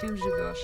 чем живешь.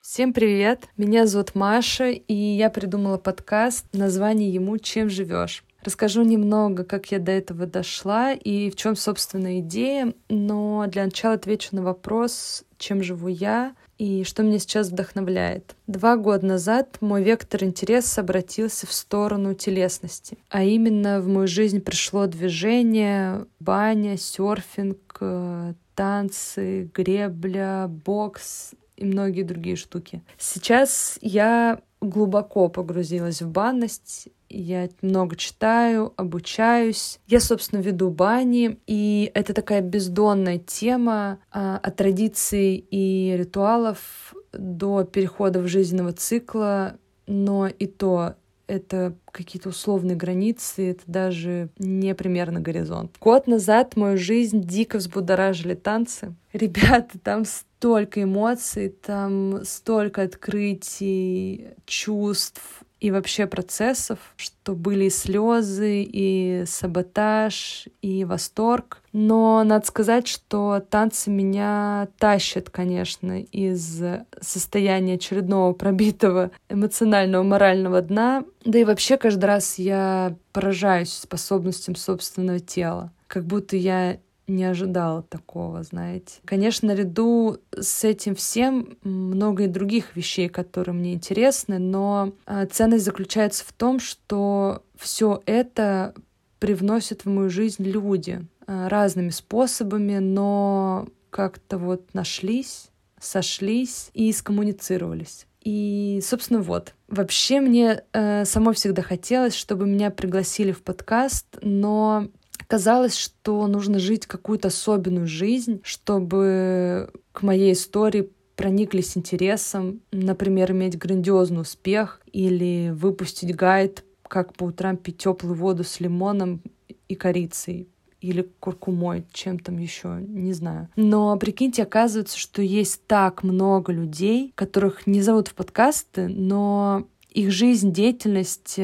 Всем привет! Меня зовут Маша, и я придумала подкаст, название ему «Чем живешь?». Расскажу немного, как я до этого дошла и в чем, собственно, идея, но для начала отвечу на вопрос, чем живу я и что меня сейчас вдохновляет. Два года назад мой вектор интереса обратился в сторону телесности, а именно в мою жизнь пришло движение, баня, серфинг, э, танцы, гребля, бокс и многие другие штуки. Сейчас я глубоко погрузилась в банность, я много читаю, обучаюсь. Я, собственно, веду бани, и это такая бездонная тема а, от традиций и ритуалов до перехода в жизненного цикла, но и то это какие-то условные границы, это даже не примерно горизонт. Год назад мою жизнь дико взбудоражили танцы. Ребята, там столько эмоций, там столько открытий, чувств, и вообще процессов, что были и слезы, и саботаж, и восторг. Но надо сказать, что танцы меня тащат, конечно, из состояния очередного пробитого эмоционального, морального дна. Да и вообще каждый раз я поражаюсь способностям собственного тела. Как будто я не ожидала такого, знаете. Конечно, наряду с этим всем много и других вещей, которые мне интересны, но а, ценность заключается в том, что все это привносят в мою жизнь люди а, разными способами, но как-то вот нашлись, сошлись и скоммуницировались. И, собственно, вот. Вообще мне э, самой всегда хотелось, чтобы меня пригласили в подкаст, но казалось, что нужно жить какую-то особенную жизнь, чтобы к моей истории прониклись интересом, например, иметь грандиозный успех или выпустить гайд, как по утрам пить теплую воду с лимоном и корицей или куркумой, чем там еще, не знаю. Но прикиньте, оказывается, что есть так много людей, которых не зовут в подкасты, но их жизнь, деятельность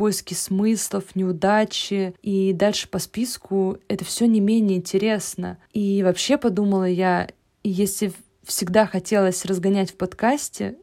поиски смыслов, неудачи и дальше по списку это все не менее интересно. И вообще подумала я, если всегда хотелось разгонять в подкасте,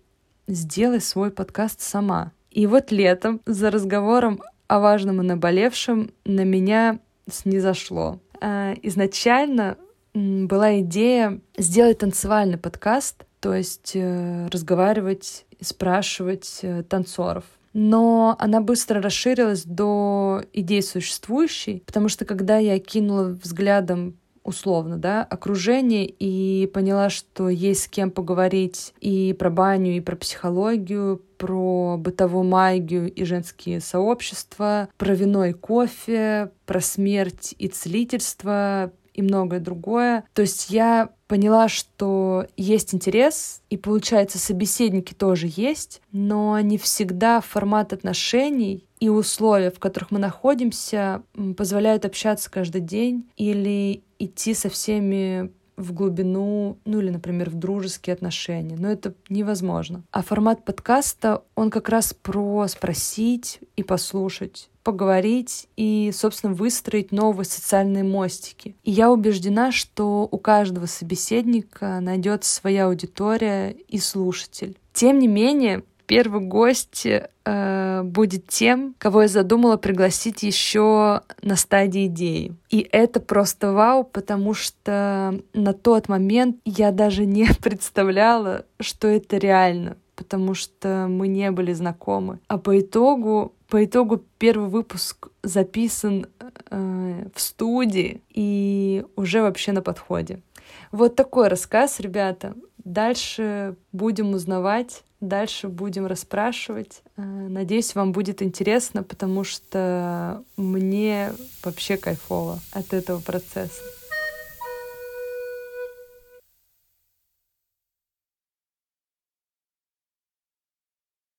сделай свой подкаст сама. И вот летом за разговором о важном и наболевшем на меня снизошло. А, изначально была идея сделать танцевальный подкаст, то есть э, разговаривать спрашивать э, танцоров но она быстро расширилась до идей существующей, потому что когда я кинула взглядом условно, да, окружение и поняла, что есть с кем поговорить и про баню, и про психологию, про бытовую магию и женские сообщества, про вино и кофе, про смерть и целительство, и многое другое. То есть я поняла, что есть интерес, и получается, собеседники тоже есть, но не всегда формат отношений и условия, в которых мы находимся, позволяют общаться каждый день или идти со всеми в глубину, ну или, например, в дружеские отношения. Но это невозможно. А формат подкаста, он как раз про спросить и послушать поговорить и, собственно, выстроить новые социальные мостики. И я убеждена, что у каждого собеседника найдется своя аудитория и слушатель. Тем не менее, первый гость э, будет тем, кого я задумала пригласить еще на стадии идеи. И это просто вау, потому что на тот момент я даже не представляла, что это реально потому что мы не были знакомы. А по итогу по итогу первый выпуск записан э, в студии и уже вообще на подходе. Вот такой рассказ, ребята. Дальше будем узнавать, дальше будем расспрашивать. Э, надеюсь, вам будет интересно, потому что мне вообще кайфово от этого процесса.